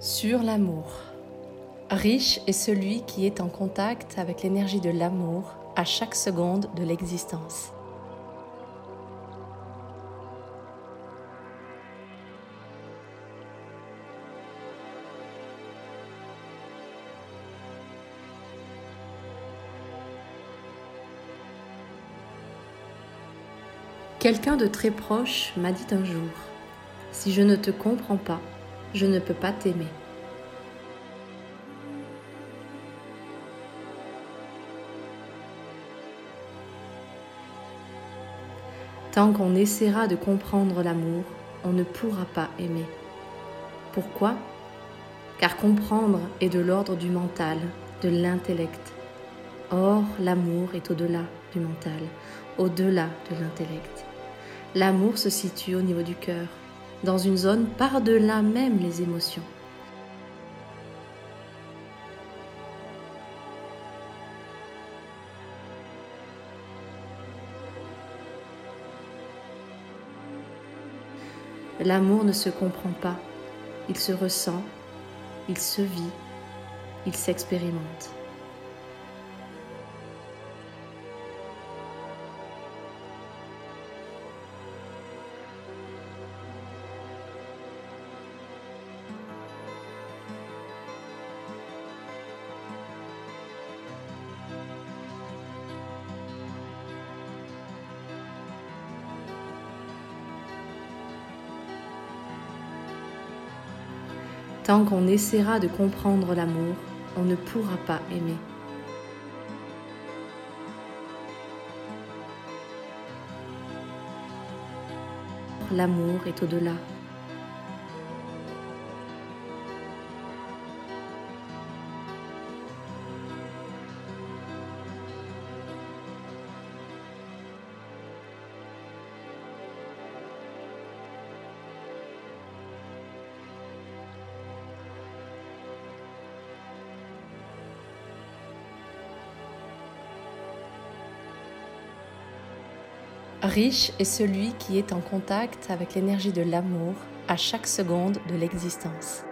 sur l'amour. Riche est celui qui est en contact avec l'énergie de l'amour à chaque seconde de l'existence. Quelqu'un de très proche m'a dit un jour, Si je ne te comprends pas, je ne peux pas t'aimer. Tant qu'on essaiera de comprendre l'amour, on ne pourra pas aimer. Pourquoi? Car comprendre est de l'ordre du mental, de l'intellect. Or, l'amour est au-delà du mental, au-delà de l'intellect. L'amour se situe au niveau du cœur, dans une zone par-delà même les émotions. L'amour ne se comprend pas, il se ressent, il se vit, il s'expérimente. Tant qu'on essaiera de comprendre l'amour, on ne pourra pas aimer. L'amour est au-delà Riche est celui qui est en contact avec l'énergie de l'amour à chaque seconde de l'existence.